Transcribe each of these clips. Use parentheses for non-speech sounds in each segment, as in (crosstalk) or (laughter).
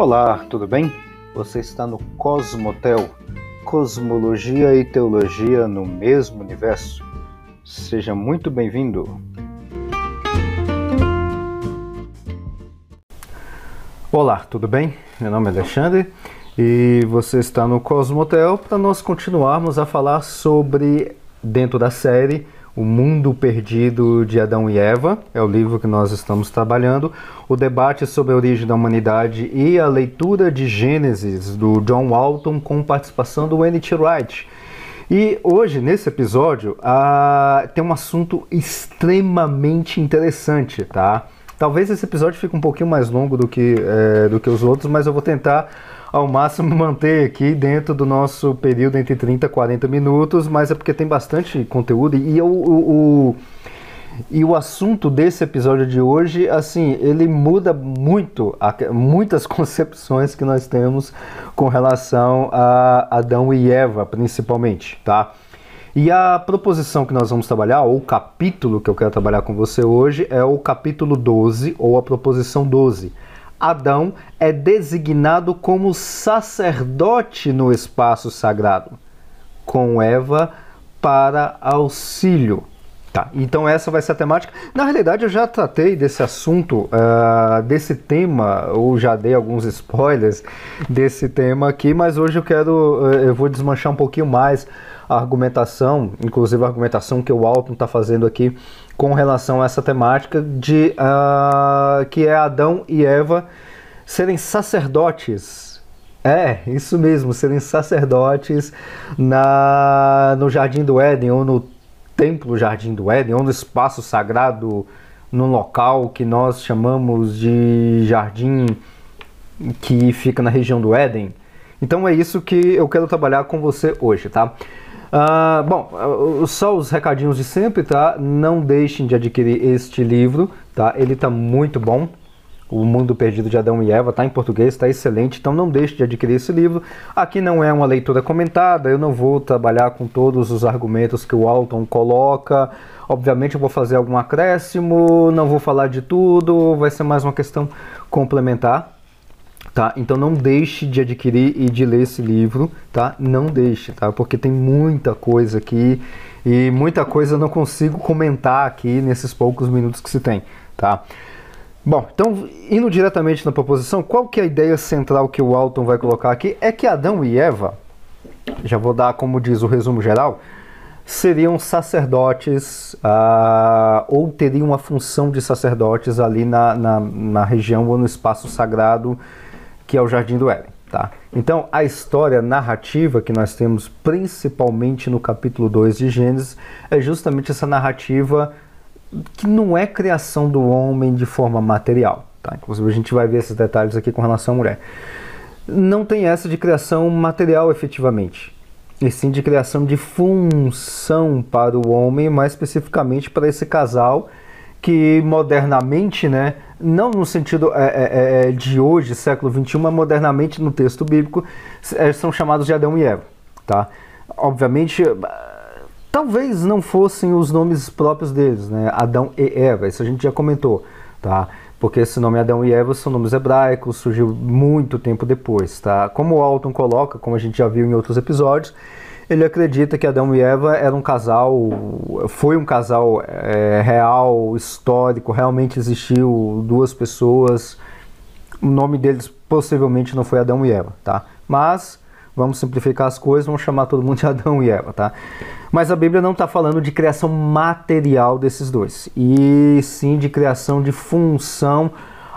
Olá, tudo bem? Você está no Cosmotel, Cosmologia e Teologia no mesmo universo. Seja muito bem-vindo. Olá, tudo bem? Meu nome é Alexandre e você está no Cosmotel para nós continuarmos a falar sobre, dentro da série, o Mundo Perdido de Adão e Eva, é o livro que nós estamos trabalhando. O debate sobre a origem da humanidade e a leitura de Gênesis, do John Walton, com participação do N.T. Wright. E hoje, nesse episódio, uh, tem um assunto extremamente interessante, tá? Talvez esse episódio fique um pouquinho mais longo do que, é, do que os outros, mas eu vou tentar ao máximo manter aqui dentro do nosso período entre 30 e 40 minutos, mas é porque tem bastante conteúdo e o, o, o e o assunto desse episódio de hoje, assim, ele muda muito, muitas (laughs) concepções que nós temos com relação a Adão e Eva, principalmente, tá? E a proposição que nós vamos trabalhar, ou o capítulo que eu quero trabalhar com você hoje, é o capítulo 12, ou a proposição 12. Adão é designado como sacerdote no espaço sagrado, com Eva para auxílio. Tá, então essa vai ser a temática. Na realidade, eu já tratei desse assunto, uh, desse tema, ou já dei alguns spoilers desse tema aqui, mas hoje eu quero, uh, eu vou desmanchar um pouquinho mais a argumentação, inclusive a argumentação que o Alton está fazendo aqui com relação a essa temática de uh, que é Adão e Eva serem sacerdotes. É, isso mesmo, serem sacerdotes na, no Jardim do Éden ou no Templo Jardim do Éden ou no espaço sagrado, num local que nós chamamos de Jardim que fica na região do Éden. Então é isso que eu quero trabalhar com você hoje, tá? Uh, bom, uh, só os recadinhos de sempre, tá? Não deixem de adquirir este livro, tá? Ele tá muito bom. O Mundo Perdido de Adão e Eva está em português, está excelente, então não deixe de adquirir esse livro. Aqui não é uma leitura comentada, eu não vou trabalhar com todos os argumentos que o Alton coloca. Obviamente eu vou fazer algum acréscimo, não vou falar de tudo, vai ser mais uma questão complementar, tá? Então não deixe de adquirir e de ler esse livro, tá? Não deixe, tá? Porque tem muita coisa aqui e muita coisa eu não consigo comentar aqui nesses poucos minutos que se tem, tá? Bom, então indo diretamente na proposição, qual que é a ideia central que o Alton vai colocar aqui? É que Adão e Eva, já vou dar como diz o resumo geral, seriam sacerdotes uh, ou teriam uma função de sacerdotes ali na, na, na região ou no espaço sagrado que é o Jardim do Éden. Tá? Então, a história narrativa que nós temos principalmente no capítulo 2 de Gênesis é justamente essa narrativa que não é criação do homem de forma material. Tá? Inclusive, a gente vai ver esses detalhes aqui com relação à mulher. Não tem essa de criação material efetivamente, e sim de criação de função para o homem, mais especificamente para esse casal que modernamente, né, não no sentido é, é, é, é de hoje, século XXI, mas modernamente no texto bíblico, é, são chamados de Adão e Eva. Tá? Obviamente, talvez não fossem os nomes próprios deles, né? Adão e Eva, isso a gente já comentou. Tá? Porque esse nome Adão e Eva são nomes hebraicos, surgiu muito tempo depois. Tá? Como o Alton coloca, como a gente já viu em outros episódios, ele acredita que Adão e Eva eram um casal, foi um casal é, real, histórico, realmente existiu duas pessoas. O nome deles possivelmente não foi Adão e Eva, tá? Mas vamos simplificar as coisas, vamos chamar todo mundo de Adão e Eva, tá? Mas a Bíblia não está falando de criação material desses dois, e sim de criação de função,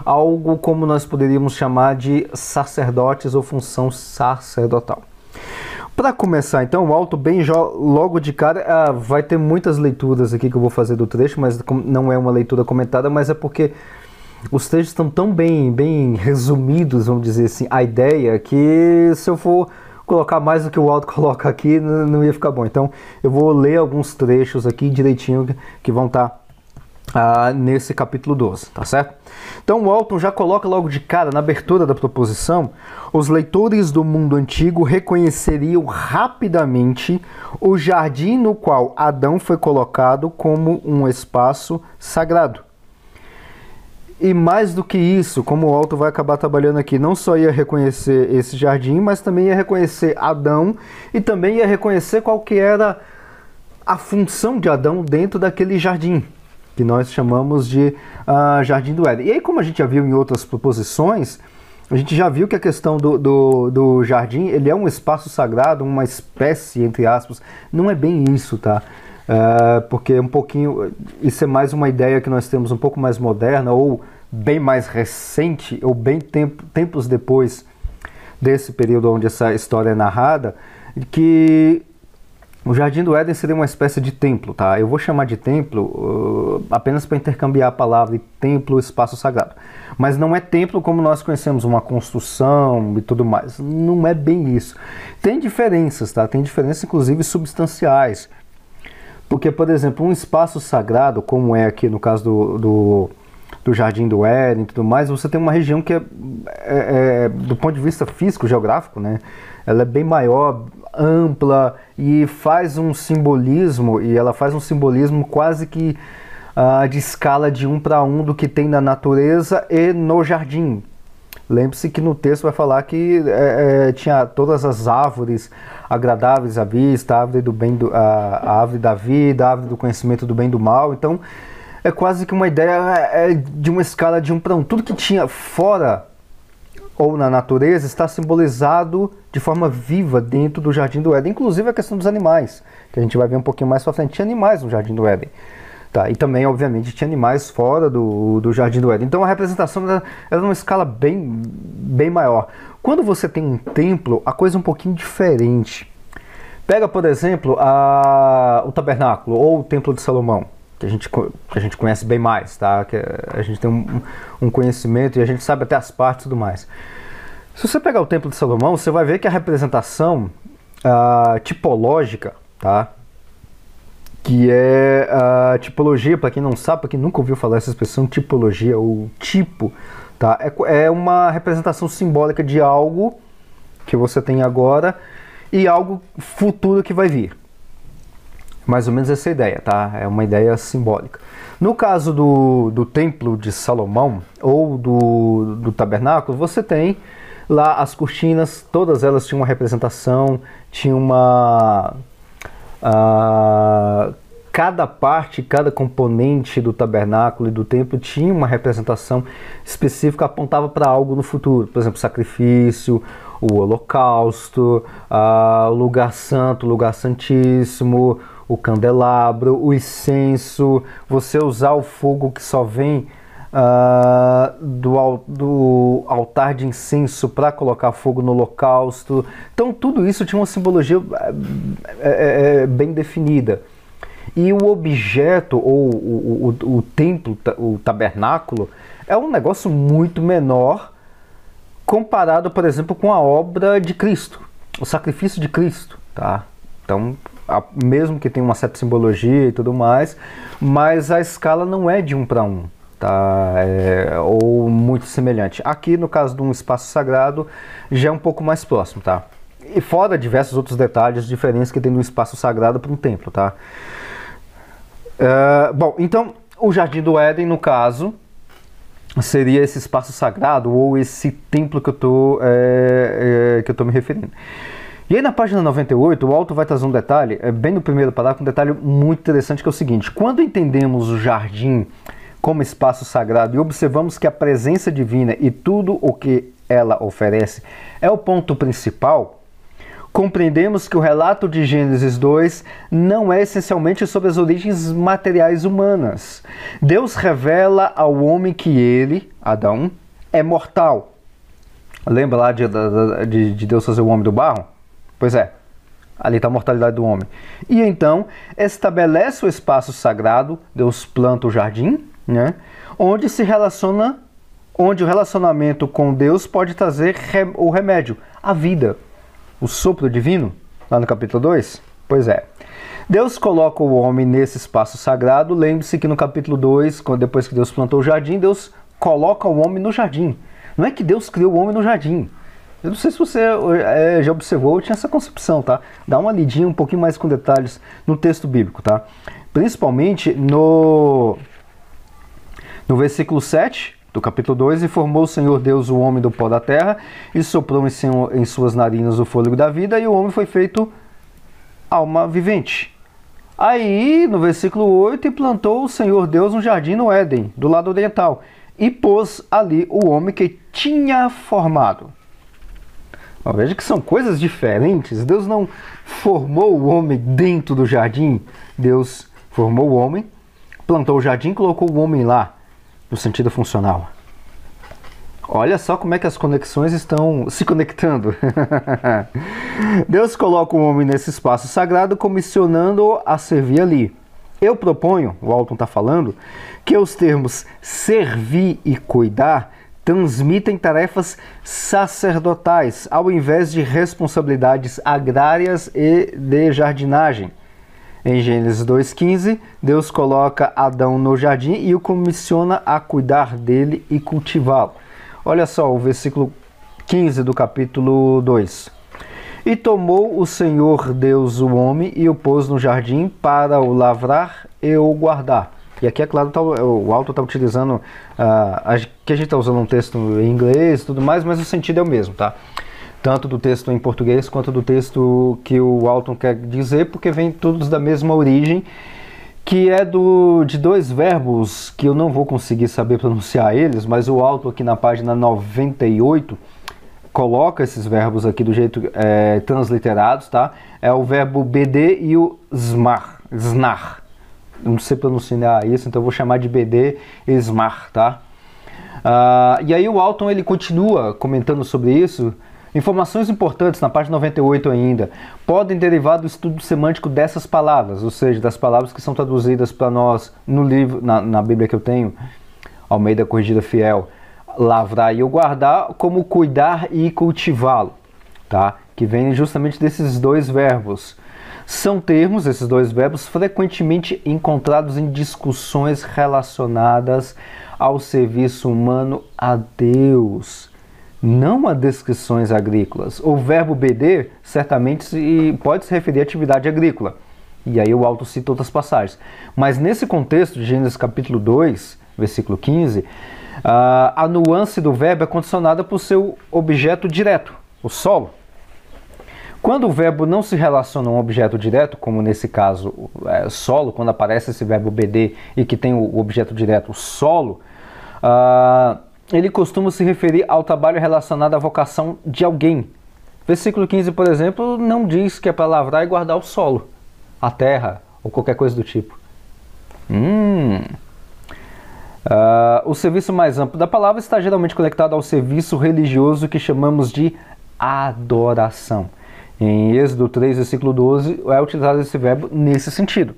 algo como nós poderíamos chamar de sacerdotes ou função sacerdotal. Para começar, então, o alto bem logo de cara ah, vai ter muitas leituras aqui que eu vou fazer do trecho, mas não é uma leitura comentada, mas é porque os trechos estão tão bem, bem resumidos, vamos dizer assim, a ideia que se eu for colocar mais do que o alto (laughs) coloca aqui, não, ia ficar bom. Então, eu vou ler alguns trechos aqui direitinho que vão estar tá ah, nesse capítulo 12, tá certo? Então Walton já coloca logo de cara, na abertura da proposição, os leitores do mundo antigo reconheceriam rapidamente o jardim no qual Adão foi colocado como um espaço sagrado. e mais do que isso, como o Alto vai acabar trabalhando aqui, não só ia reconhecer esse jardim, mas também ia reconhecer Adão e também ia reconhecer qual que era a função de Adão dentro daquele jardim, que nós chamamos de uh, Jardim do Éden. E aí, como a gente já viu em outras proposições, a gente já viu que a questão do, do, do, jardim, ele é um espaço sagrado, uma espécie, entre aspas. Não é bem isso, tá? Uh, porque um pouquinho, isso é mais uma ideia que nós temos um pouco mais moderna, ou bem mais recente, ou bem tempo, tempos depois desse período onde essa história é narrada, que o Jardim do Éden seria uma espécie de templo, tá? Eu vou chamar de templo uh, apenas para intercambiar a palavra templo, espaço sagrado. Mas não é templo como nós conhecemos, uma construção e tudo mais. Não é bem isso. Tem diferenças, tá? Tem diferenças, inclusive, substanciais. Porque, por exemplo, um espaço sagrado, como é aqui no caso do, do, do Jardim do Éden e tudo mais, você tem uma região que é, é, é do ponto de vista físico, geográfico, né? Ela é bem maior, ampla e faz um simbolismo, e ela faz um simbolismo quase que uh, de escala de um para um do que tem na natureza e no jardim. Lembre-se que no texto vai falar que é, é, tinha todas as árvores agradáveis à vista, a árvore, do bem do, a, a árvore da vida, a árvore do conhecimento do bem e do mal. Então é quase que uma ideia é, de uma escala de um para um. Tudo que tinha fora ou na natureza está simbolizado de forma viva dentro do Jardim do Éden, inclusive a questão dos animais, que a gente vai ver um pouquinho mais para frente. Tinha animais no Jardim do Éden. Tá, e também, obviamente, tinha animais fora do, do Jardim do Éden. Então a representação era, era numa escala bem, bem maior. Quando você tem um templo, a coisa é um pouquinho diferente. Pega, por exemplo, a, o tabernáculo ou o templo de Salomão que a gente, que a gente conhece bem mais, tá? Que a gente tem um, um conhecimento e a gente sabe até as partes e tudo mais. Se você pegar o Templo de Salomão, você vai ver que a representação uh, tipológica, tá? Que é a tipologia, para quem não sabe, para quem nunca ouviu falar essa expressão tipologia ou tipo, tá? É, é uma representação simbólica de algo que você tem agora e algo futuro que vai vir. Mais ou menos essa ideia, tá? É uma ideia simbólica. No caso do, do Templo de Salomão ou do, do tabernáculo, você tem lá as cortinas, todas elas tinham uma representação, tinha uma. Uh, cada parte, cada componente do tabernáculo e do templo tinha uma representação específica, apontava para algo no futuro, por exemplo, sacrifício, o holocausto, uh, o lugar santo, o lugar santíssimo, o candelabro, o incenso, você usar o fogo que só vem uh, do, do altar de incenso para colocar fogo no holocausto. Então tudo isso tinha uma simbologia é, é, bem definida. E o objeto, ou o, o, o templo, o tabernáculo, é um negócio muito menor comparado, por exemplo, com a obra de Cristo, o sacrifício de Cristo. Tá? Então, mesmo que tenha uma certa simbologia e tudo mais, mas a escala não é de um para um. Tá, é, ou muito semelhante. Aqui, no caso de um espaço sagrado, já é um pouco mais próximo, tá? E fora diversos outros detalhes diferentes que tem no espaço sagrado para um templo, tá? Uh, bom, então, o Jardim do Éden, no caso, seria esse espaço sagrado ou esse templo que eu tô, é, é, que eu tô me referindo. E aí na página 98, o autor vai trazer um detalhe, é bem no primeiro parágrafo, um detalhe muito interessante que é o seguinte: quando entendemos o jardim como espaço sagrado e observamos que a presença divina e tudo o que ela oferece é o ponto principal, compreendemos que o relato de Gênesis 2 não é essencialmente sobre as origens materiais humanas. Deus revela ao homem que ele, Adão, é mortal. Lembra lá de, de, de Deus fazer o homem do barro? Pois é, ali está a mortalidade do homem. E então estabelece o espaço sagrado, Deus planta o jardim, né? onde se relaciona, onde o relacionamento com Deus pode trazer o remédio, a vida, o sopro divino, lá no capítulo 2. Pois é. Deus coloca o homem nesse espaço sagrado. Lembre-se que no capítulo 2, depois que Deus plantou o jardim, Deus coloca o homem no jardim. Não é que Deus criou o homem no jardim. Eu não sei se você é, já observou, eu tinha essa concepção, tá? Dá uma lidinha um pouquinho mais com detalhes no texto bíblico, tá? Principalmente no, no versículo 7, do capítulo 2, e formou o Senhor Deus o homem do pó da terra, e soprou em, suas narinas o fôlego da vida, e o homem foi feito alma vivente. Aí, no versículo 8, e plantou o Senhor Deus um jardim no Éden, do lado oriental, e pôs ali o homem que tinha formado. Bom, veja que são coisas diferentes. Deus não formou o homem dentro do jardim. Deus formou o homem, plantou o jardim, colocou o homem lá, no sentido funcional. Olha só como é que as conexões estão se conectando. (laughs) Deus coloca o homem nesse espaço sagrado, comissionando-o a servir ali. Eu proponho, o Alton está falando, que os termos servir e cuidar transmitem tarefas sacerdotais, ao invés de responsabilidades agrárias e de jardinagem. Em Gênesis 2,15, Deus coloca Adão no jardim e o comissiona a cuidar dele e cultivá-lo. Olha só o versículo 15 do capítulo 2. E tomou o Senhor Deus o homem e o pôs no jardim para o lavrar e o guardar. E aqui, é claro, tá, o autor está utilizando, uh, a, a gente está usando um texto em inglês e tudo mais, mas o sentido é o mesmo, tá? Tanto do texto em português quanto do texto que o Alton quer dizer, porque vem todos da mesma origem que é do, de dois verbos que eu não vou conseguir saber pronunciar eles, mas o alto aqui na página 98 coloca esses verbos aqui do jeito é, transliterados, tá? É o verbo BD e o smar, snar. Não sei pronunciar isso, então eu vou chamar de BD e smar, tá? Uh, e aí o Alton ele continua comentando sobre isso, Informações importantes na página 98 ainda podem derivar do estudo semântico dessas palavras, ou seja, das palavras que são traduzidas para nós no livro, na, na Bíblia que eu tenho, Almeida Corrigida Fiel, lavrar e guardar, como cuidar e cultivá-lo, tá? Que vem justamente desses dois verbos. São termos, esses dois verbos, frequentemente encontrados em discussões relacionadas ao serviço humano a Deus não a descrições agrícolas. O verbo BD certamente se, pode se referir à atividade agrícola. E aí o auto cita outras passagens. Mas nesse contexto de Gênesis capítulo 2, versículo 15, a nuance do verbo é condicionada por seu objeto direto, o solo. Quando o verbo não se relaciona a um objeto direto, como nesse caso é, solo, quando aparece esse verbo BD e que tem o objeto direto, solo, uh, ele costuma se referir ao trabalho relacionado à vocação de alguém. Versículo 15, por exemplo, não diz que é para lavrar e guardar o solo, a terra ou qualquer coisa do tipo. Hum. Uh, o serviço mais amplo da palavra está geralmente conectado ao serviço religioso que chamamos de adoração. Em Êxodo 3, versículo 12, é utilizado esse verbo nesse sentido.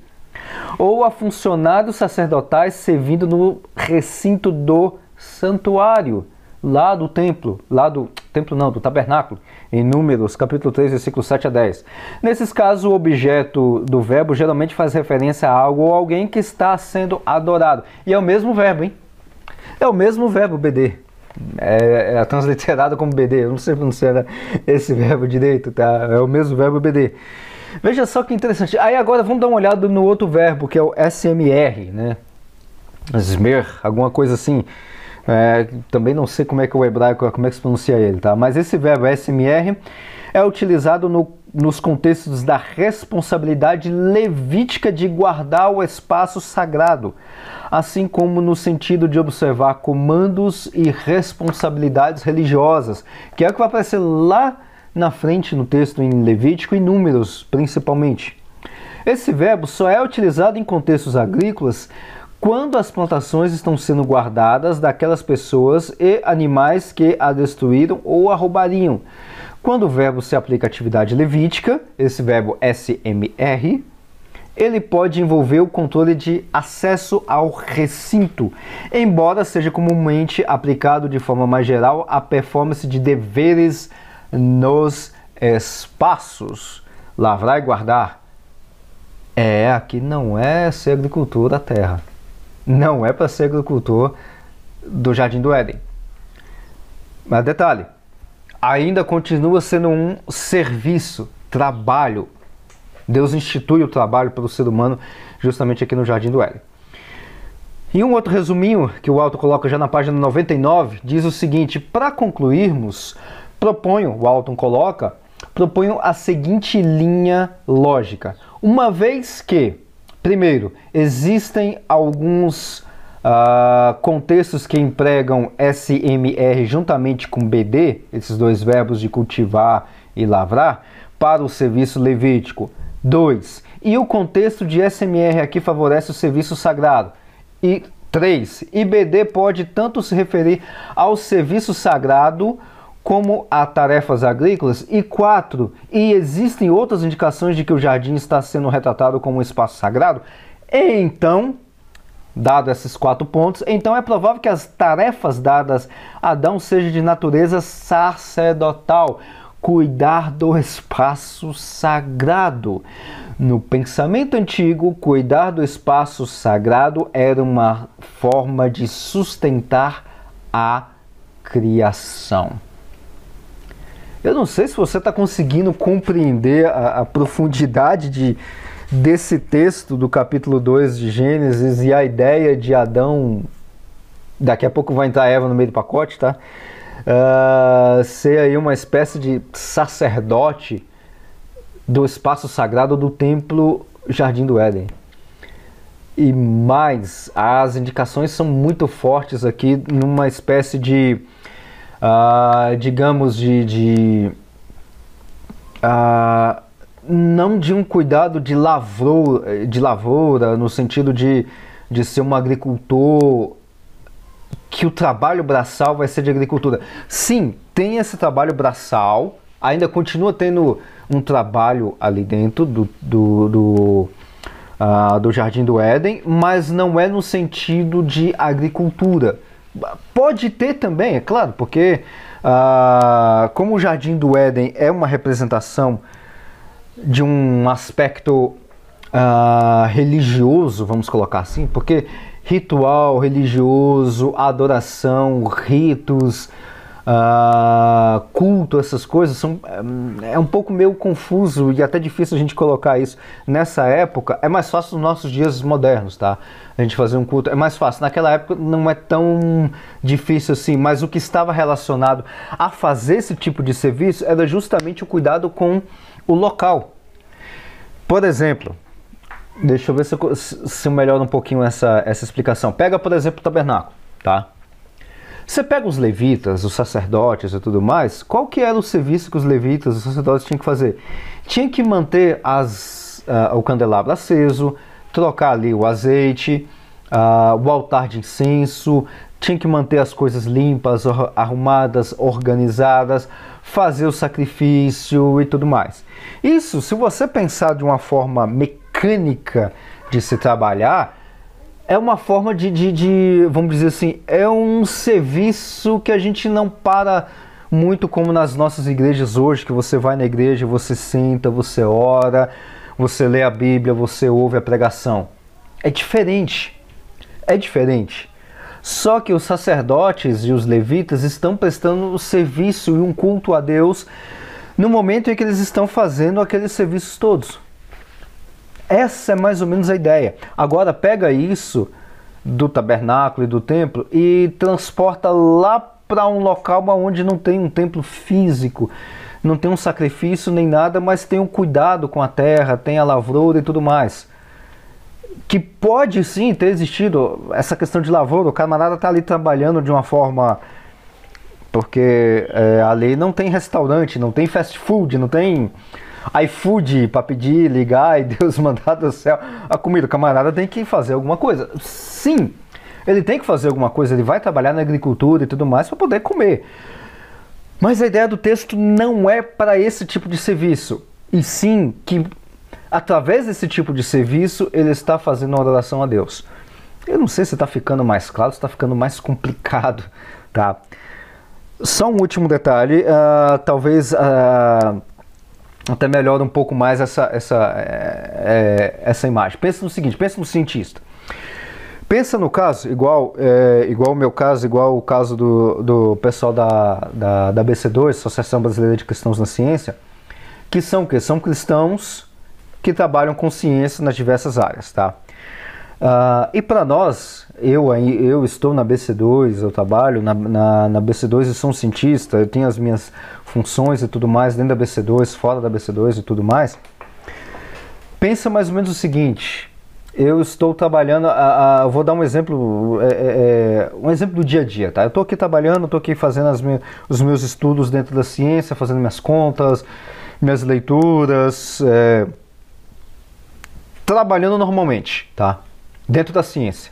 Ou a funcionários sacerdotais servindo no recinto do santuário lá do templo, lá do templo não, do tabernáculo, em Números, capítulo 3, versículos 7 a 10. Nesses casos, o objeto do verbo geralmente faz referência a algo ou alguém que está sendo adorado. E é o mesmo verbo, hein? É o mesmo verbo, BD. É, é transliterado como BD, eu não sei pronunciar esse verbo direito, tá? É o mesmo verbo BD. Veja só que interessante. Aí agora vamos dar uma olhada no outro verbo, que é o SMR, né? Smer, alguma coisa assim. É, também não sei como é que o hebraico, como é que se pronuncia ele, tá? Mas esse verbo SMR é utilizado no, nos contextos da responsabilidade levítica de guardar o espaço sagrado, assim como no sentido de observar comandos e responsabilidades religiosas, que é o que vai aparecer lá na frente no texto em Levítico e Números, principalmente. Esse verbo só é utilizado em contextos agrícolas quando as plantações estão sendo guardadas daquelas pessoas e animais que a destruíram ou a roubariam. Quando o verbo se aplica à atividade levítica, esse verbo SMR, ele pode envolver o controle de acesso ao recinto, embora seja comumente aplicado de forma mais geral à performance de deveres nos espaços. Lavrar e guardar. É, aqui não é ser agricultor da terra não é para ser agricultor do Jardim do Éden. Mas detalhe, ainda continua sendo um serviço, trabalho. Deus institui o trabalho para o ser humano justamente aqui no Jardim do Éden. E um outro resuminho que o Alto coloca já na página 99 diz o seguinte: para concluirmos, proponho, o Alton coloca, proponho a seguinte linha lógica. Uma vez que, primeiro, existem alguns uh, contextos que empregam SMR juntamente com BD, esses dois verbos de cultivar e lavrar, para o serviço levítico. 2. E o contexto de SMR aqui favorece o serviço sagrado. E 3. IBD pode tanto se referir ao serviço sagrado como a tarefas agrícolas. E 4. E existem outras indicações de que o jardim está sendo retratado como um espaço sagrado. Então, dado esses quatro pontos, então é provável que as tarefas dadas a Adão sejam de natureza sacerdotal, cuidar do espaço sagrado. No pensamento antigo, cuidar do espaço sagrado era uma forma de sustentar a criação. Eu não sei se você está conseguindo compreender a, a profundidade de, desse texto do capítulo 2 de Gênesis e a ideia de Adão. Daqui a pouco vai entrar Eva no meio do pacote, tá? Uh, ser aí uma espécie de sacerdote do espaço sagrado do templo Jardim do Éden. E mais, as indicações são muito fortes aqui numa espécie de, uh, digamos, de, de uh, não de um cuidado de lavoura, de lavoura no sentido de, de ser um agricultor que o trabalho braçal vai ser de agricultura. Sim, tem esse trabalho braçal, ainda continua tendo um trabalho ali dentro do, do, do, uh, do Jardim do Éden, mas não é no sentido de agricultura. Pode ter também, é claro, porque uh, como o Jardim do Éden é uma representação de um aspecto uh, religioso, vamos colocar assim, porque ritual religioso, adoração, ritos, uh, culto, essas coisas são é um pouco meio confuso e até difícil a gente colocar isso nessa época. É mais fácil nos nossos dias modernos, tá? A gente fazer um culto é mais fácil. Naquela época não é tão difícil assim, mas o que estava relacionado a fazer esse tipo de serviço era justamente o cuidado com o local. Por exemplo, deixa eu ver se eu, se eu melhoro um pouquinho essa, essa explicação. Pega, por exemplo, o tabernáculo, tá? Você pega os levitas, os sacerdotes e tudo mais, qual que era o serviço que os levitas, os sacerdotes tinham que fazer? Tinha que manter as, uh, o candelabro aceso, trocar ali o azeite, uh, o altar de incenso, tinha que manter as coisas limpas, arrumadas, organizadas, fazer o sacrifício e tudo mais. Isso, se você pensar de uma forma mecânica de se trabalhar, é uma forma de, de, de, vamos dizer assim, é um serviço que a gente não para muito como nas nossas igrejas hoje, que você vai na igreja, você senta, você ora, você lê a Bíblia, você ouve a pregação. É diferente. É diferente. Só que os sacerdotes e os levitas estão prestando serviço e um culto a Deus no momento em que eles estão fazendo aqueles serviços todos. Essa é mais ou menos a ideia. Agora pega isso do tabernáculo e do templo e transporta lá para um local onde não tem um templo físico, não tem um sacrifício nem nada, mas tem um cuidado com a terra, tem a lavoura e tudo mais que pode sim ter existido essa questão de lavoura, o camarada está ali trabalhando de uma forma. Porque é, ali não tem restaurante, não tem fast food, não tem iFood para pedir, ligar (laughs) e Deus mandar do céu a comida. O camarada tem que fazer alguma coisa. Sim, ele tem que fazer alguma coisa, ele vai trabalhar na agricultura e tudo mais para poder comer. Mas a ideia do texto não é para esse tipo de serviço, e sim que através desse tipo de serviço, ele está fazendo uma adoração a Deus. Eu não sei se está ficando mais claro, se está ficando mais complicado, tá? Só um último detalhe, uh, talvez uh, até melhore um pouco mais essa, essa, é, essa imagem. Pensa no seguinte, pensa no cientista. Pensa no caso, igual, é, igual o meu caso, igual o caso do, do pessoal da, da, da BC2, Associação Brasileira de Cristãos na Ciência, que são que são cristãos que trabalham com ciência nas diversas áreas, tá? Uh, e para nós, eu, eu estou na BC2, eu trabalho na, na, na, BC2 e sou um cientista, eu tenho as minhas funções e tudo mais dentro da BC2, fora da BC2 e tudo mais. Pensa mais ou menos o seguinte: eu estou trabalhando, a, a, vou dar um exemplo, é, é, é, um exemplo do dia a dia, tá? Eu estou aqui trabalhando, estou aqui fazendo as os meus estudos dentro da ciência, fazendo minhas contas, minhas leituras, é, trabalhando normalmente, tá? Dentro da ciência.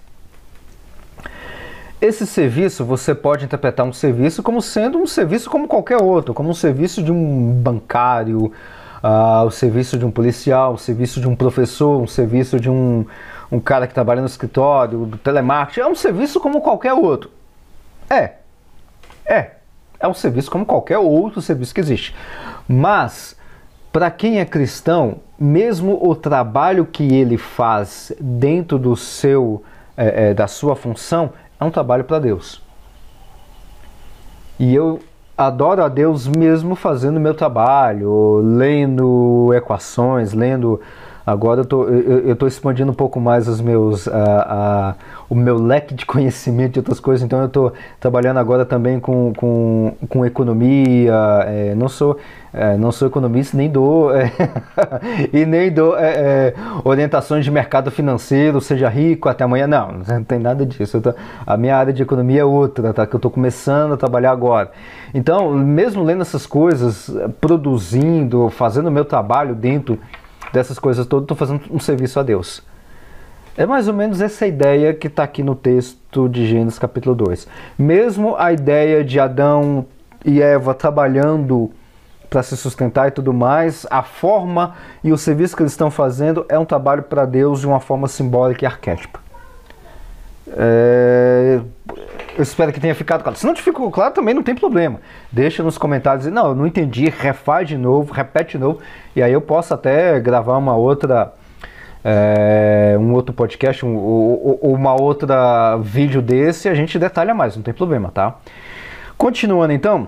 Esse serviço você pode interpretar um serviço como sendo um serviço como qualquer outro, como um serviço de um bancário, uh, o serviço de um policial, o serviço de um professor, um serviço de um, um cara que trabalha no escritório, do telemarketing. É um serviço como qualquer outro. É. É. É um serviço como qualquer outro serviço que existe. Mas para quem é cristão, mesmo o trabalho que ele faz dentro do seu, é, da sua função, é um trabalho para Deus. E eu adoro a Deus mesmo fazendo meu trabalho, lendo equações, lendo Agora eu tô, eu, tô expandindo um pouco mais os meus, uh, uh, o meu leque de (laughs) conhecimento de outras coisas, então eu estou trabalhando agora também com, com, com economia, é, não, sou, é, não sou economista, nem dou, (laughs) é, e nem dou é, é, orientações de mercado financeiro, seja rico até amanhã, não, (laughs) não tem nada disso. Tô, a minha área de economia é outra, tá, que eu estou começando a trabalhar agora. Então, mesmo lendo essas coisas, produzindo, fazendo o meu trabalho dentro dessas coisas todas, estou fazendo um serviço a Deus. É mais ou menos essa ideia que está aqui no texto de Gênesis capítulo 2. Mesmo a ideia de Adão e Eva trabalhando para se sustentar e tudo mais, a forma e o serviço que eles estão fazendo é um trabalho para Deus de uma forma simbólica e arquétipa. É, eu espero que tenha ficado claro. Se não te ficou claro, também não tem problema. Deixa nos comentários. Não, eu não entendi. Refaz de novo, repete de novo. E aí eu posso até gravar uma outra. É, um outro podcast, um, uma outra vídeo desse, a gente detalha mais, não tem problema, tá? Continuando então,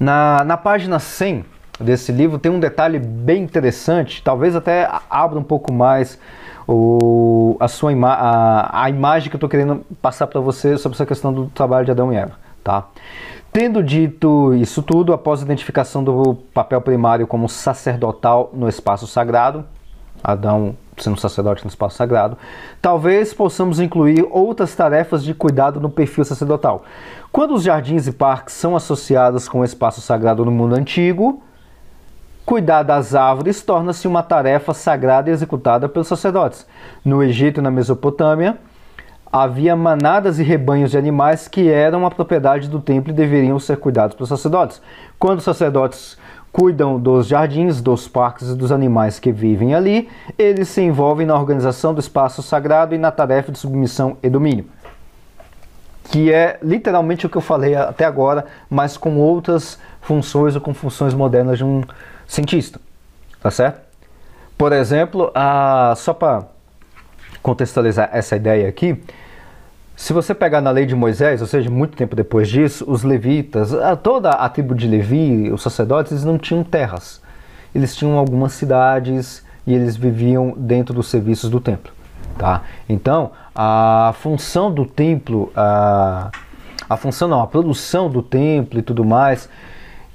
na, na página 100 desse livro tem um detalhe bem interessante, talvez até abra um pouco mais o, a, sua ima a, a imagem que eu estou querendo passar para você sobre essa questão do trabalho de Adão e Eva. Tá? Tendo dito isso tudo, após a identificação do papel primário como sacerdotal no espaço sagrado, Adão sendo sacerdote no espaço sagrado, talvez possamos incluir outras tarefas de cuidado no perfil sacerdotal. Quando os jardins e parques são associados com o espaço sagrado no mundo antigo, Cuidar das árvores torna-se uma tarefa sagrada executada pelos sacerdotes. No Egito e na Mesopotâmia, havia manadas e rebanhos de animais que eram a propriedade do templo e deveriam ser cuidados pelos sacerdotes. Quando os sacerdotes cuidam dos jardins, dos parques e dos animais que vivem ali, eles se envolvem na organização do espaço sagrado e na tarefa de submissão e domínio. Que é literalmente o que eu falei até agora, mas com outras funções ou com funções modernas de um cientista, tá certo? Por exemplo, a, só para contextualizar essa ideia aqui, se você pegar na lei de Moisés, ou seja, muito tempo depois disso, os levitas, toda a tribo de Levi, os sacerdotes, eles não tinham terras. Eles tinham algumas cidades e eles viviam dentro dos serviços do templo. Tá? Então, a função do templo, a, a função não, a produção do templo e tudo mais,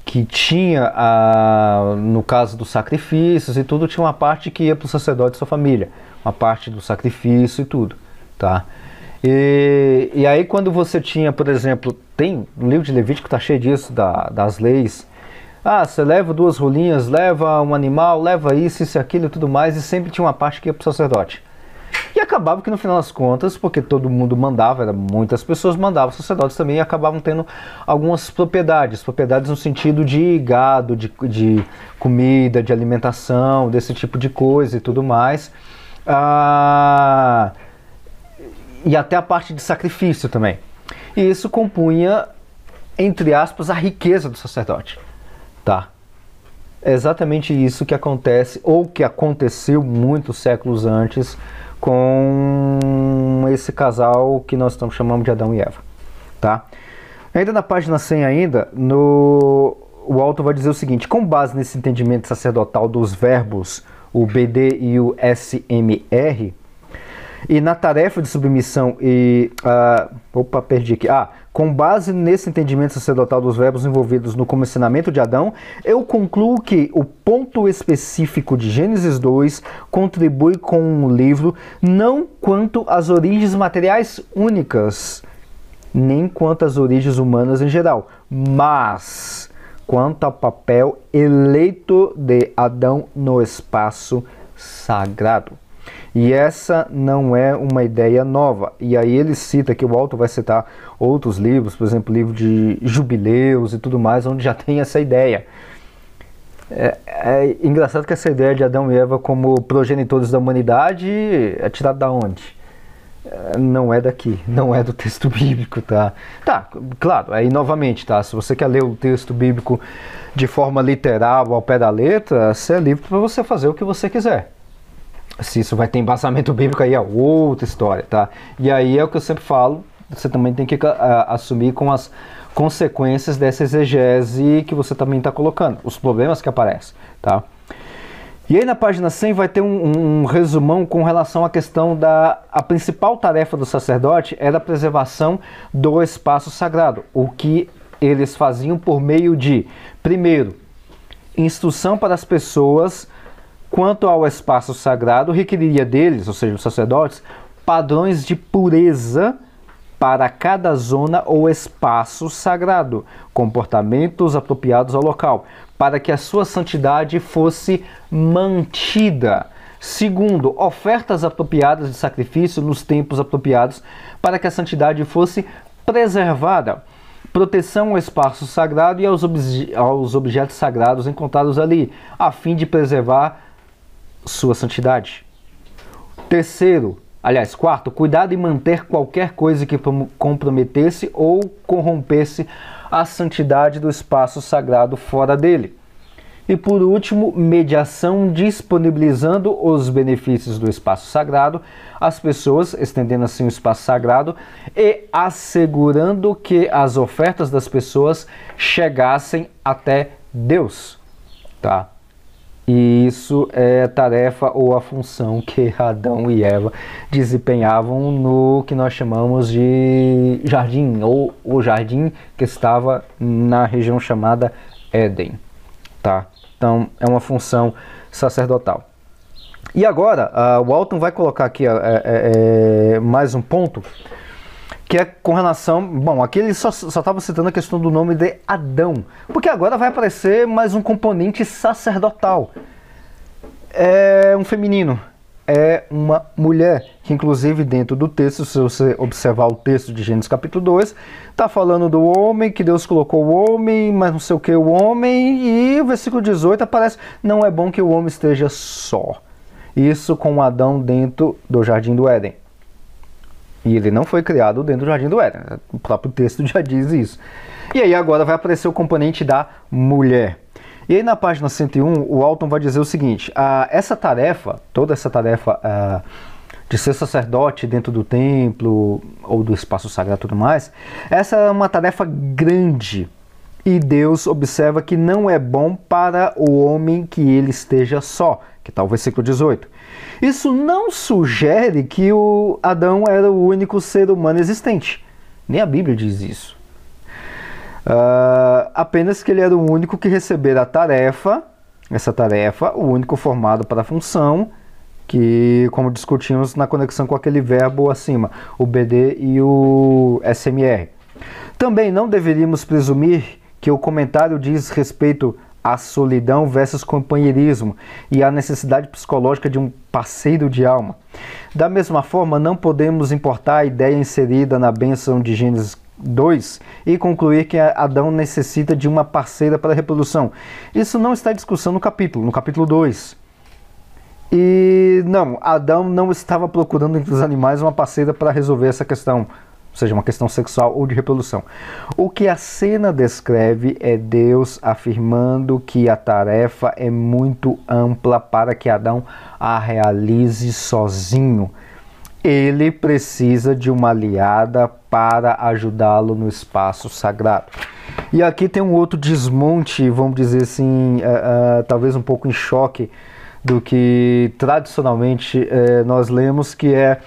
que tinha, a, no caso dos sacrifícios e tudo, tinha uma parte que ia para o sacerdote e sua família, uma parte do sacrifício e tudo, tá? E, e aí quando você tinha, por exemplo, tem no livro de Levítico está cheio disso, da, das leis, ah, você leva duas rolinhas, leva um animal, leva isso, isso aquilo e tudo mais, e sempre tinha uma parte que ia para o sacerdote. E acabava que no final das contas, porque todo mundo mandava, era, muitas pessoas mandavam, sacerdotes também acabavam tendo algumas propriedades, propriedades no sentido de gado, de, de comida, de alimentação, desse tipo de coisa e tudo mais. Ah, e até a parte de sacrifício também. E isso compunha, entre aspas, a riqueza do sacerdote. Tá? É exatamente isso que acontece, ou que aconteceu muitos séculos antes com esse casal que nós estamos chamando de Adão e Eva, tá? Ainda na página 100 ainda, no o autor vai dizer o seguinte: com base nesse entendimento sacerdotal dos verbos o BD e o SMR, E na tarefa de submissão e. Uh, opa, perdi aqui. Ah, com base nesse entendimento sacerdotal dos verbos envolvidos no comissionamento de Adão, eu concluo que o ponto específico de Gênesis 2 contribui com o livro não quanto às origens materiais únicas, nem quanto às origens humanas em geral, mas quanto ao papel eleito de Adão no espaço sagrado. E essa não é uma ideia nova. E aí ele cita que o Alto vai citar outros livros, por exemplo, livro de jubileus e tudo mais, onde já tem essa ideia. É, é engraçado que essa ideia de Adão e Eva como progenitores da humanidade é tirada da onde? É, não é daqui, não é do texto bíblico, tá? Tá, claro, aí novamente, tá? Se você quer ler o texto bíblico de forma literal, ao pé da letra, você é livre para você fazer o que você quiser se isso vai ter embasamento (laughs) bíblico aí é outra história, tá? E aí é o que eu sempre falo, você também tem que uh, assumir com as consequências dessa exegese que você também está colocando, os problemas que aparecem, tá? E aí na página 100 vai ter um, um, resumão com relação à questão da a principal tarefa do sacerdote era a preservação do espaço sagrado, o que eles faziam por meio de, primeiro, instrução para as pessoas Quanto ao espaço sagrado, requeriria deles, ou seja, os sacerdotes, padrões de pureza para cada zona ou espaço sagrado, comportamentos apropriados ao local, para que a sua santidade fosse mantida. Segundo, ofertas apropriadas de sacrifício nos tempos apropriados, para que a santidade fosse preservada. Proteção ao espaço sagrado e aos, obje aos objetos sagrados encontrados ali, a fim de preservar sua santidade. Terceiro, aliás, quarto, cuidado em manter qualquer coisa que comprometesse ou corrompesse a santidade do espaço sagrado fora dele. E por último, mediação disponibilizando os benefícios do espaço sagrado às pessoas, estendendo assim o espaço sagrado e assegurando que as ofertas das pessoas chegassem até Deus, tá? E isso é a tarefa ou a função que (laughs) Adão e Eva desempenhavam no que nós chamamos de jardim, ou o jardim que estava na região chamada Éden. Tá? Então, é uma função sacerdotal. E agora, uh, o Walton vai colocar aqui uh, uh, mais um ponto que é com relação. Bom, aqui ele só estava citando a questão do nome de Adão, porque agora vai aparecer mais um componente sacerdotal. É um feminino, é uma mulher, que inclusive dentro do texto, se você observar o texto de Gênesis capítulo 2, está falando do homem, que Deus colocou o homem, mas não sei o que o homem, e o versículo 18 aparece, não é bom que o homem esteja só. Isso com Adão dentro do jardim do Éden. E ele não foi criado dentro do Jardim do Éden. O próprio texto (laughs) já diz isso. E aí agora vai aparecer o componente da mulher. E aí na página 101, o Alton vai dizer o seguinte: ah, essa tarefa, toda essa tarefa ah, de ser sacerdote dentro do templo ou do espaço sagrado e tudo mais, essa é uma tarefa grande. E Deus observa que não é bom para o homem que ele esteja só, que está o versículo 18. Isso não sugere que o Adão era o único ser humano existente. Nem a Bíblia diz isso. Uh, apenas que ele era o único que recebera a tarefa, essa tarefa, o único formado para a função, que, como discutimos na conexão com aquele verbo acima, o BD e o SMR. Também não deveríamos presumir que o comentário diz respeito a solidão versus companheirismo e a necessidade psicológica de um parceiro de alma. Da mesma forma, não podemos importar a ideia inserida na bênção de Gênesis 2 e concluir que Adão necessita de uma parceira para a reprodução. Isso não está em discussão no capítulo, no capítulo 2. E não, Adão não estava procurando entre os animais uma parceira para resolver essa questão seja, uma questão sexual ou de reprodução. O que a cena descreve é Deus afirmando que a tarefa é muito ampla para que Adão a realize sozinho. Ele precisa de uma aliada para ajudá-lo no espaço sagrado. E aqui tem um outro desmonte, vamos dizer assim, uh, uh, talvez um pouco em choque do que tradicionalmente uh, nós lemos, que é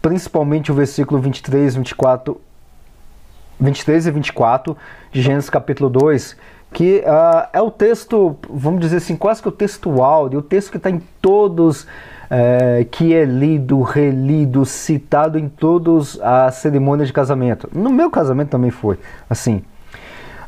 principalmente o versículo 23, 24, 23 e 24 de Gênesis capítulo 2, que uh, é o texto, vamos dizer assim, quase que o texto áudio, o texto que está em todos, é, que é lido, relido, citado em todas as cerimônias de casamento. No meu casamento também foi assim.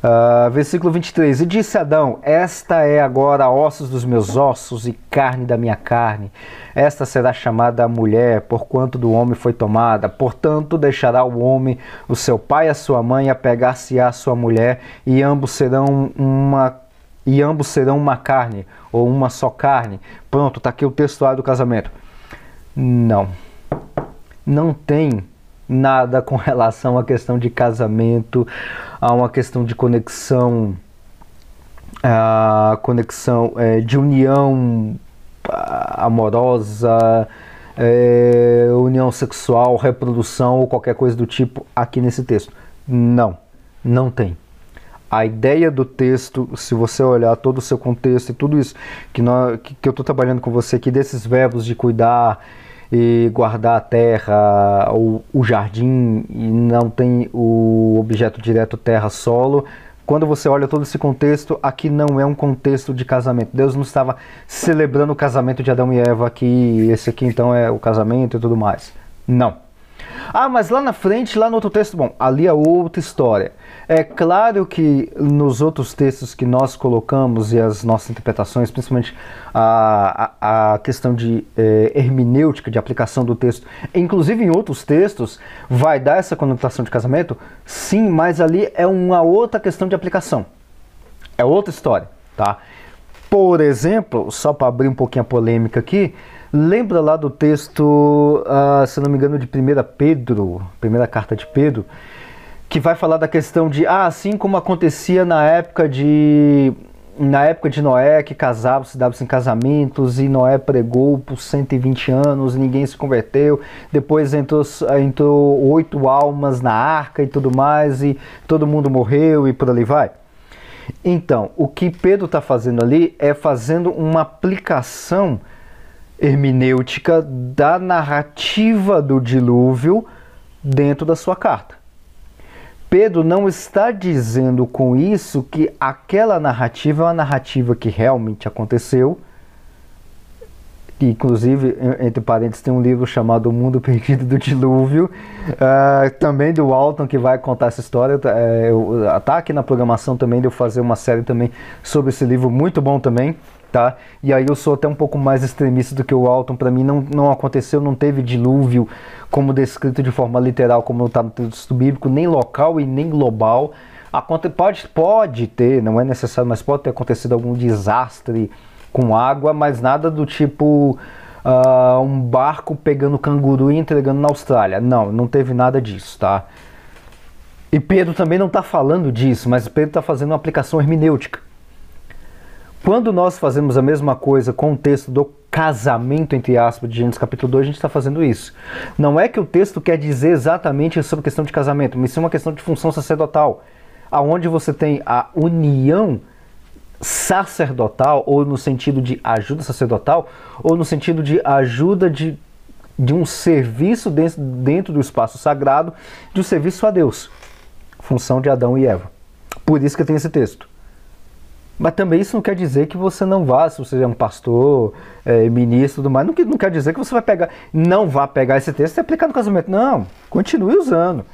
Uh, versículo 23: E disse Adão: Esta é agora ossos dos meus ossos e carne da minha carne. Esta será chamada mulher, porquanto do homem foi tomada. Portanto, deixará o homem o seu pai e a sua mãe, apegar-se à sua mulher, e ambos serão uma e ambos serão uma carne ou uma só carne. Pronto, está aqui o textuário do casamento. Não, não tem nada com relação à questão de casamento, a uma questão de conexão, a conexão é, de união amorosa, é, união sexual, reprodução ou qualquer coisa do tipo aqui nesse texto. Não, não tem. A ideia do texto, se você olhar todo o seu contexto e tudo isso que, nós, que, que eu estou trabalhando com você aqui, desses verbos de cuidar, e guardar a terra, o, o jardim, e não tem o objeto direto terra-solo. Quando você olha todo esse contexto, aqui não é um contexto de casamento. Deus não estava celebrando o casamento de Adão e Eva aqui, esse aqui então é o casamento e tudo mais. Não. Ah, mas lá na frente, lá no outro texto, bom, ali é outra história. É claro que nos outros textos que nós colocamos e as nossas interpretações, principalmente a, a, a questão de é, hermenêutica, de aplicação do texto, inclusive em outros textos, vai dar essa conotação de casamento? Sim, mas ali é uma outra questão de aplicação. É outra história, tá? Por exemplo, só para abrir um pouquinho a polêmica aqui, Lembra lá do texto, uh, se não me engano, de 1 Pedro, primeira carta de Pedro, que vai falar da questão de, ah, assim como acontecia na época de na época de Noé, que casavam, se davam em casamentos, e Noé pregou por 120 anos, ninguém se converteu, depois entrou, entrou oito almas na arca e tudo mais, e todo mundo morreu e por ali vai. Então, o que Pedro está fazendo ali é fazendo uma aplicação hermenêutica da narrativa do dilúvio dentro da sua carta. Pedro não está dizendo com isso que aquela narrativa é uma narrativa que realmente aconteceu. Inclusive, entre parênteses, tem um livro chamado O Mundo Perdido do Dilúvio, uh, (laughs) também do Walton, que vai contar essa história. Uh, aqui na programação também de eu fazer uma série também sobre esse livro, muito bom também tá? E aí eu sou até um pouco mais extremista do que o Alton. Para mim não, não aconteceu, não teve dilúvio como descrito de forma literal, como está no texto bíblico, nem local e nem global. Aconte pode, pode ter, não é necessário, mas pode ter acontecido algum desastre com água, mas nada do tipo uh, um barco pegando canguru e entregando na Austrália. Não, não teve nada disso, tá? E Pedro também não está falando disso, mas Pedro está fazendo uma aplicação hermenêutica. Quando nós fazemos a mesma coisa com o texto do casamento, entre aspas, de Gênesis capítulo 2, a gente está fazendo isso. Não é que o texto quer dizer exatamente sobre questão de casamento, mas sim uma questão de função sacerdotal, aonde você tem a união sacerdotal, ou no sentido de ajuda sacerdotal, ou no sentido de ajuda de, de um serviço dentro, dentro do espaço sagrado, de um serviço a Deus. Função de Adão e Eva. Por isso que tem esse texto. Mas também isso não quer dizer que você não vá, se você é um pastor, é, ministro, tudo mais, não, não quer dizer que você vai pegar, não vá pegar esse texto e aplicar no casamento. Não, continue usando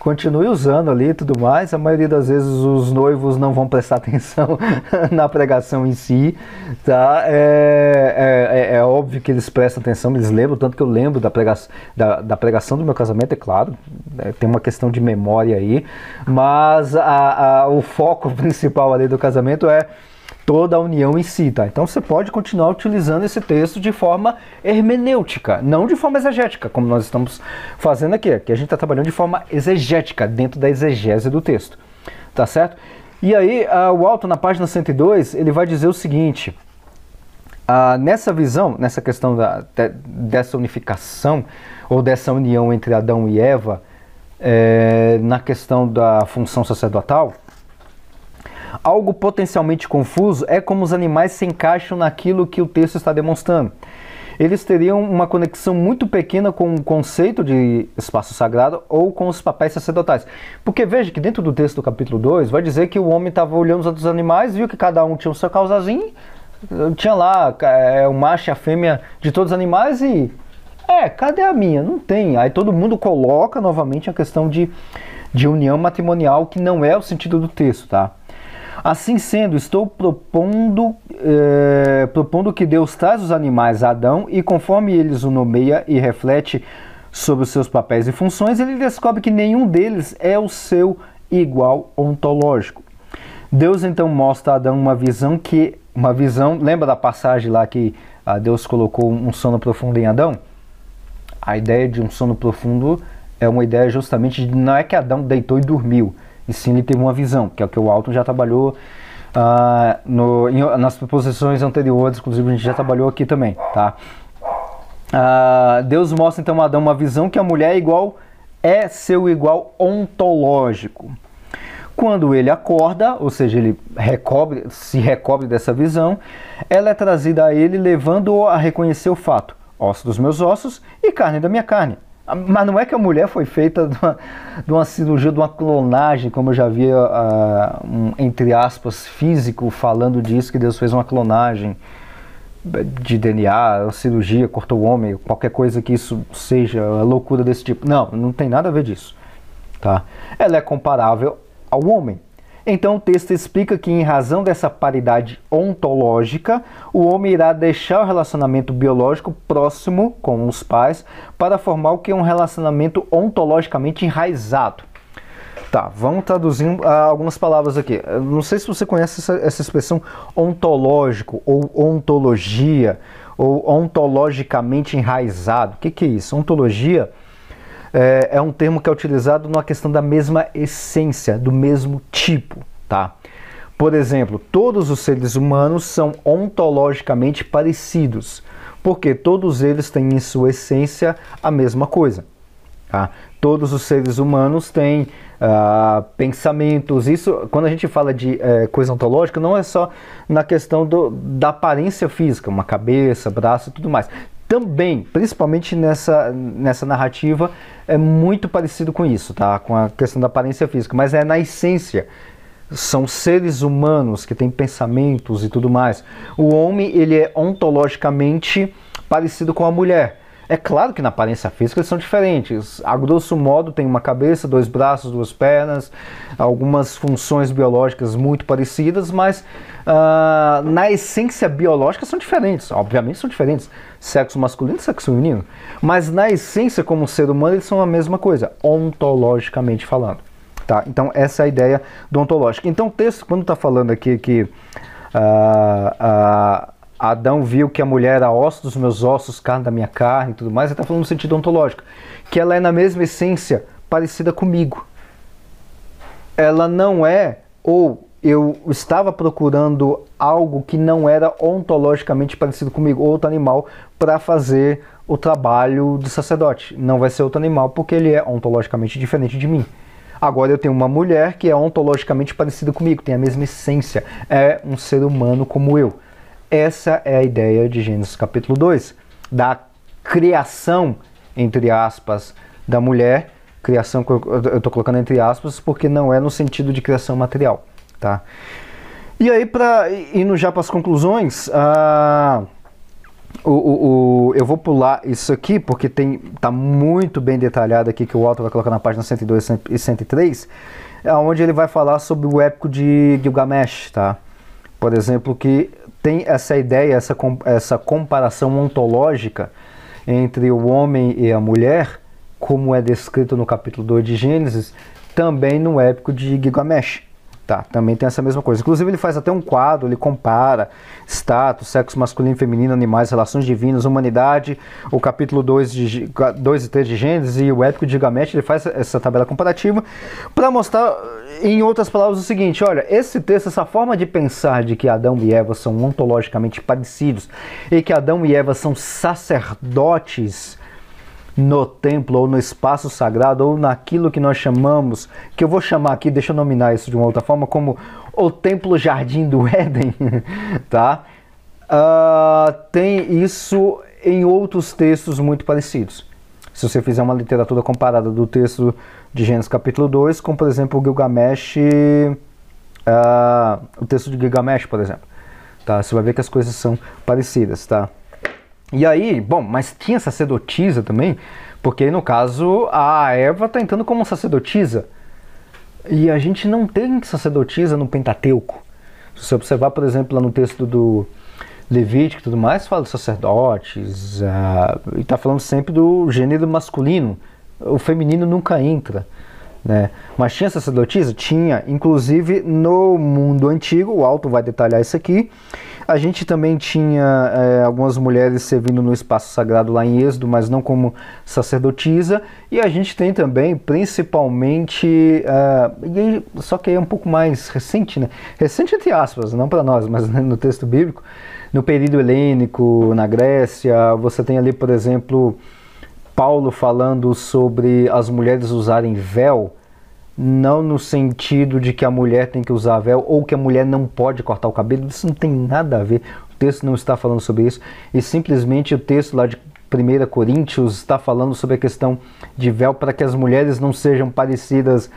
continue usando ali e tudo mais. A maioria das vezes os noivos não vão prestar (laughs) atenção na pregação em si, tá? É, é, é, é, óbvio que eles prestam atenção, eles lembram, tanto que eu lembro da, prega da, da pregação do meu casamento, é claro, é, tem uma questão de memória aí, mas a, a, o foco (laughs) principal ali do casamento é toda a união em si, tá? Então você pode continuar utilizando esse texto de forma hermenêutica, não de forma exegética, como nós estamos fazendo aqui. Aqui a gente está trabalhando de forma exegética, dentro da exegese do texto, tá certo? E aí, uh, o Alto, na página 102, ele vai dizer o seguinte, uh, nessa visão, nessa questão da, de, dessa unificação, ou dessa união entre Adão e Eva, é, na questão da função sacerdotal, Algo potencialmente confuso é como os animais se encaixam naquilo que o texto está demonstrando. eles teriam uma conexão muito pequena com o conceito de espaço sagrado ou com os papéis sacerdotais. Porque veja que dentro do texto do capítulo 2 vai dizer que o homem estava olhando os outros animais, viu que cada um tinha o seu causazinho, tinha lá é, o macho e a fêmea de todos os animais e. É, cadê a minha? Não tem. Aí todo mundo coloca novamente a questão de, de união matrimonial, que não é o sentido do texto, tá? Assim sendo, estou propondo, é, propondo que Deus traz os animais a Adão e, conforme eles o nomeia e reflete sobre os seus papéis e funções, ele descobre que nenhum deles é o seu igual ontológico. Deus então mostra a Adão uma visão que, uma visão, lembra da passagem lá que ah, Deus colocou um sono profundo em Adão? A ideia de um sono profundo é uma ideia justamente de não é que Adão deitou e dormiu, e sim ele teve uma visão, que é o que o Alton já trabalhou uh, no, em, nas proposições anteriores, inclusive a gente já trabalhou aqui também, tá? Uh, Deus mostra então a Adão uma visão que a mulher é igual é seu igual ontológico. Quando ele acorda, ou seja, ele recobre, se recobre dessa visão, ela é trazida a ele, levando-o a reconhecer o fato: osso dos meus ossos e carne da minha carne. Mas não é que a mulher foi feita de uma, de uma cirurgia, de uma clonagem, como eu já vi, uh, um, entre aspas, físico falando disso, que Deus fez uma clonagem de DNA, cirurgia, cortou o homem, qualquer coisa que isso seja loucura desse tipo. Não, não tem nada a ver disso. Tá? Ela é comparável ao homem. Então o texto explica que, em razão dessa paridade ontológica, o homem irá deixar o relacionamento biológico próximo com os pais para formar o que é um relacionamento ontologicamente enraizado. Tá, vamos traduzir uh, algumas palavras aqui. Não sei se você conhece essa, essa expressão ontológico ou ontologia ou ontologicamente enraizado. O que, que é isso? Ontologia é, é um termo que é utilizado numa questão da mesma essência, do mesmo tipo, tá? Por exemplo, todos os seres humanos são ontologicamente parecidos, porque todos eles têm em sua essência a mesma coisa. Tá? Todos os seres humanos têm uh, pensamentos. Isso, quando a gente fala de uh, coisa ontológica, não é só na questão do, da aparência física, uma cabeça, braço e tudo mais também, principalmente nessa, nessa narrativa, é muito parecido com isso, tá? Com a questão da aparência física, mas é na essência. São seres humanos que têm pensamentos e tudo mais. O homem, ele é ontologicamente parecido com a mulher. É claro que na aparência física eles são diferentes. A grosso modo tem uma cabeça, dois braços, duas pernas, algumas funções biológicas muito parecidas, mas uh, na essência biológica são diferentes. Obviamente são diferentes. Sexo masculino e sexo feminino. Mas na essência, como ser humano, eles são a mesma coisa, ontologicamente falando. Tá? Então essa é a ideia do ontológico. Então o texto, quando está falando aqui que. Uh, uh, Adão viu que a mulher era osso dos meus ossos, carne da minha carne e tudo mais, ele está falando no sentido ontológico, que ela é na mesma essência parecida comigo. Ela não é, ou eu estava procurando algo que não era ontologicamente parecido comigo, outro animal, para fazer o trabalho de sacerdote. Não vai ser outro animal porque ele é ontologicamente diferente de mim. Agora eu tenho uma mulher que é ontologicamente parecida comigo, tem a mesma essência, é um ser humano como eu. Essa é a ideia de Gênesis capítulo 2, da criação, entre aspas, da mulher. Criação, eu estou colocando entre aspas, porque não é no sentido de criação material. Tá? E aí, para indo já para as conclusões, uh, o, o, o, eu vou pular isso aqui, porque tem tá muito bem detalhado aqui, que o Walter vai colocar na página 102 e 103, onde ele vai falar sobre o épico de Gilgamesh, tá? Por exemplo, que tem essa ideia, essa, essa comparação ontológica entre o homem e a mulher, como é descrito no capítulo 2 de Gênesis, também no épico de Gilgamesh. Tá, também tem essa mesma coisa. Inclusive, ele faz até um quadro, ele compara status, sexo masculino e feminino, animais, relações divinas, humanidade, o capítulo 2, de, 2 e 3 de Gênesis e o épico de Gilgamesh, ele faz essa tabela comparativa para mostrar, em outras palavras, o seguinte: olha, esse texto, essa forma de pensar de que Adão e Eva são ontologicamente parecidos e que Adão e Eva são sacerdotes no templo ou no espaço sagrado ou naquilo que nós chamamos, que eu vou chamar aqui, deixa eu nominar isso de uma outra forma, como o templo jardim do (laughs) Éden, tá? Uh, tem isso em outros textos muito parecidos. Se você fizer uma literatura comparada do texto de Gênesis capítulo 2 com, por exemplo, o Gilgamesh, uh, o texto de Gilgamesh, por exemplo. Tá? Você vai ver que as coisas são parecidas, tá? E aí, bom, mas tinha sacerdotisa também, porque no caso a Eva está entrando como sacerdotisa. E a gente não tem sacerdotisa no Pentateuco. Se você observar, por exemplo, lá no texto do Levítico e tudo mais, fala de sacerdotes, uh, e está falando sempre do gênero masculino. O feminino nunca entra. Né? Mas tinha sacerdotisa? Tinha. Inclusive no mundo antigo, o Alto vai detalhar isso aqui. A gente também tinha é, algumas mulheres servindo no espaço sagrado lá em Êxodo, mas não como sacerdotisa. E a gente tem também, principalmente, uh, só que é um pouco mais recente, né? Recente entre aspas, não para nós, mas no texto bíblico. No período helênico, na Grécia, você tem ali, por exemplo, Paulo falando sobre as mulheres usarem véu, não no sentido de que a mulher tem que usar véu ou que a mulher não pode cortar o cabelo, isso não tem nada a ver. O texto não está falando sobre isso, e simplesmente o texto lá de 1 Coríntios está falando sobre a questão de véu para que as mulheres não sejam parecidas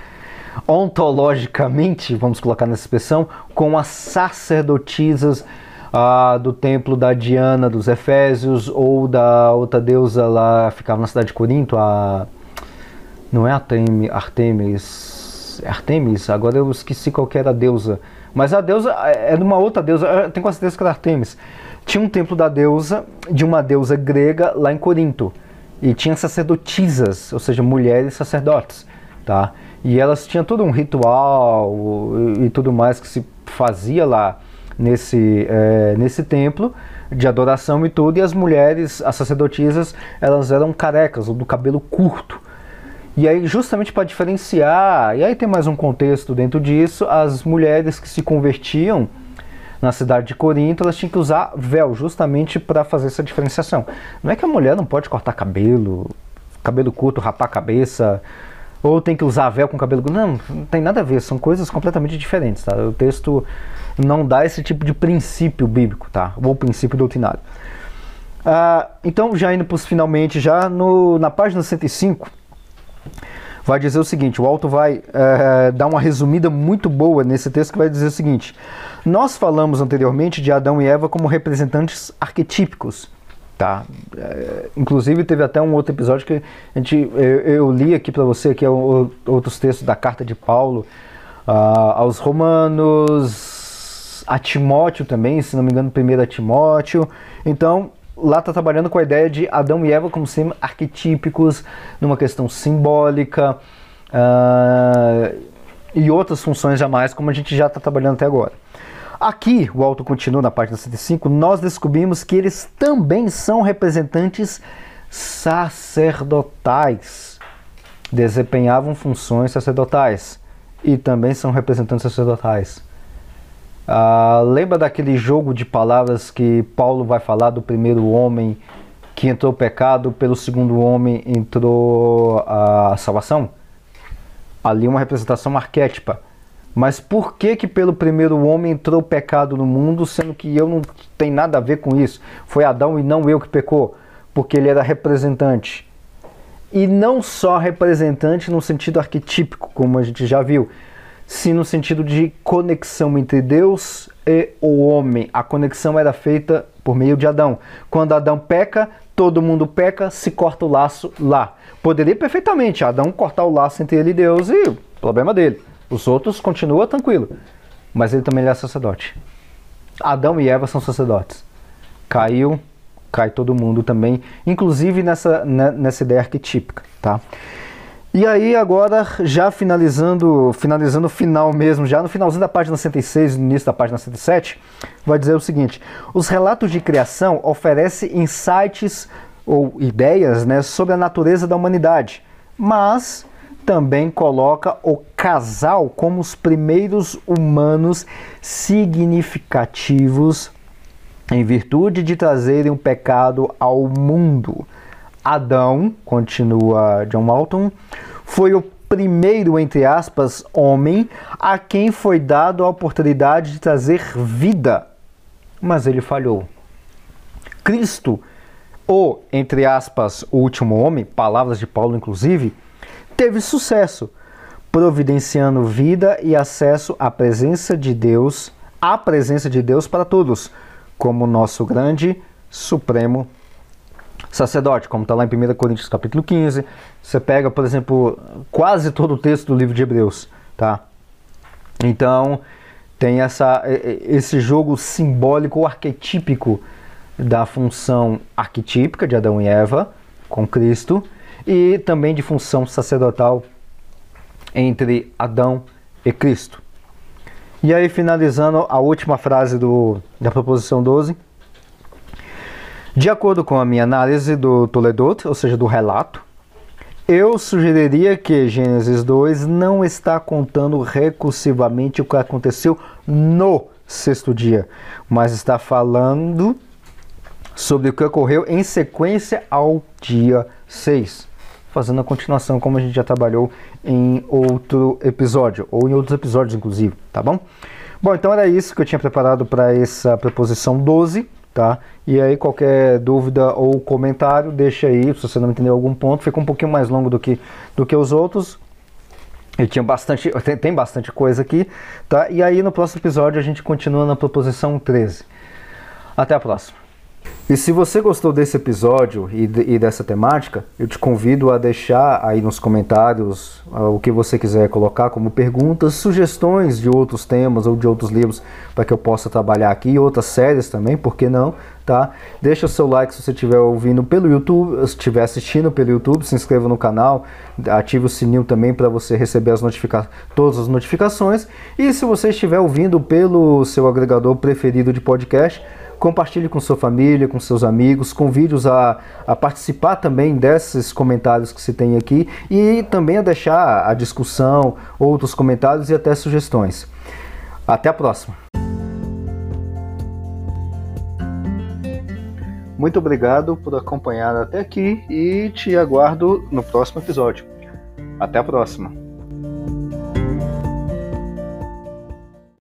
ontologicamente, vamos colocar nessa expressão, com as sacerdotisas ah, do templo da Diana dos Efésios ou da outra deusa lá, ficava na cidade de Corinto, a. Não é Artemis, Artemis. Artemis, agora eu esqueci qual era a deusa. Mas a deusa é de uma outra deusa, eu tenho quase certeza que era Artemis. Tinha um templo da deusa, de uma deusa grega lá em Corinto. E tinha sacerdotisas, ou seja, mulheres sacerdotes. Tá? E elas tinham todo um ritual e tudo mais que se fazia lá nesse, é, nesse templo de adoração e tudo, e as mulheres, as sacerdotisas, elas eram carecas, ou do cabelo curto. E aí, justamente para diferenciar, e aí tem mais um contexto dentro disso, as mulheres que se convertiam na cidade de Corinto, elas tinham que usar véu, justamente para fazer essa diferenciação. Não é que a mulher não pode cortar cabelo, cabelo curto, rapar a cabeça, ou tem que usar véu com cabelo curto. Não, não tem nada a ver, são coisas completamente diferentes. Tá? O texto não dá esse tipo de princípio bíblico, tá? Ou princípio doutrinário. Ah, então, já indo para os finalmente, já no, na página 105, vai dizer o seguinte: o Alto vai é, dar uma resumida muito boa nesse texto que vai dizer o seguinte: Nós falamos anteriormente de Adão e Eva como representantes arquetípicos. Tá? É, inclusive teve até um outro episódio que a gente, eu, eu li aqui para você que é o, outros textos da carta de Paulo uh, aos Romanos, a Timóteo também, se não me engano, primeiro a Timóteo. Então, lá está trabalhando com a ideia de Adão e Eva como sendo arquetípicos, numa questão simbólica uh, e outras funções jamais, como a gente já está trabalhando até agora. Aqui, o auto continua na página 105, nós descobrimos que eles também são representantes sacerdotais, desempenhavam funções sacerdotais e também são representantes sacerdotais. Ah, lembra daquele jogo de palavras que Paulo vai falar do primeiro homem que entrou o pecado, pelo segundo homem entrou a salvação? Ali uma representação arquétipa. Mas por que que pelo primeiro homem entrou o pecado no mundo, sendo que eu não tenho nada a ver com isso? Foi Adão e não eu que pecou, porque ele era representante. E não só representante no sentido arquetípico, como a gente já viu, sim no sentido de conexão entre Deus e o homem. A conexão era feita por meio de Adão. Quando Adão peca, todo mundo peca, se corta o laço lá. Poderia perfeitamente Adão cortar o laço entre ele e Deus e o problema dele. Os outros continuam tranquilo. Mas ele também é sacerdote. Adão e Eva são sacerdotes. Caiu, cai todo mundo também, inclusive nessa, né, nessa ideia arquetípica, tá? E aí agora, já finalizando, finalizando o final mesmo, já no finalzinho da página 106, no início da página 107, vai dizer o seguinte: os relatos de criação oferecem insights ou ideias né, sobre a natureza da humanidade, mas também coloca o casal como os primeiros humanos significativos em virtude de trazerem o pecado ao mundo. Adão, continua John Walton, foi o primeiro, entre aspas, homem a quem foi dado a oportunidade de trazer vida, mas ele falhou. Cristo o, entre aspas, o último homem, palavras de Paulo inclusive, teve sucesso, providenciando vida e acesso à presença de Deus, à presença de Deus para todos, como nosso grande supremo sacerdote, como está lá em 1 Coríntios capítulo 15. Você pega, por exemplo, quase todo o texto do livro de Hebreus, tá? Então, tem essa, esse jogo simbólico arquetípico da função arquetípica de Adão e Eva com Cristo e também de função sacerdotal entre Adão e Cristo. E aí, finalizando a última frase do, da proposição 12. De acordo com a minha análise do Toledot, ou seja, do relato, eu sugeriria que Gênesis 2 não está contando recursivamente o que aconteceu no sexto dia, mas está falando sobre o que ocorreu em sequência ao dia 6, fazendo a continuação como a gente já trabalhou em outro episódio, ou em outros episódios inclusive, tá bom? Bom, então era isso que eu tinha preparado para essa preposição 12, tá? E aí qualquer dúvida ou comentário, deixa aí, se você não entendeu algum ponto, fica um pouquinho mais longo do que, do que os outros, ele tinha bastante, tem, tem, bastante coisa aqui, tá? E aí no próximo episódio a gente continua na proposição 13. Até a próxima. E se você gostou desse episódio e, e, dessa temática, eu te convido a deixar aí nos comentários uh, o que você quiser colocar como perguntas, sugestões de outros temas ou de outros livros para que eu possa trabalhar aqui, outras séries também, por que não, tá? Deixa o seu like se você estiver ouvindo pelo YouTube, se estiver assistindo pelo YouTube, se inscreva no canal, ative o sininho também para você receber as notifica todas as notificações. E se você estiver ouvindo pelo seu agregador preferido de podcast, compartilhe com sua família, com seus amigos, convide-os a, a participar também desses comentários que se tem aqui e também a deixar a discussão, outros comentários e até sugestões. Até a próxima! Muito obrigado por acompanhar até aqui e te aguardo no próximo episódio. Até a próxima!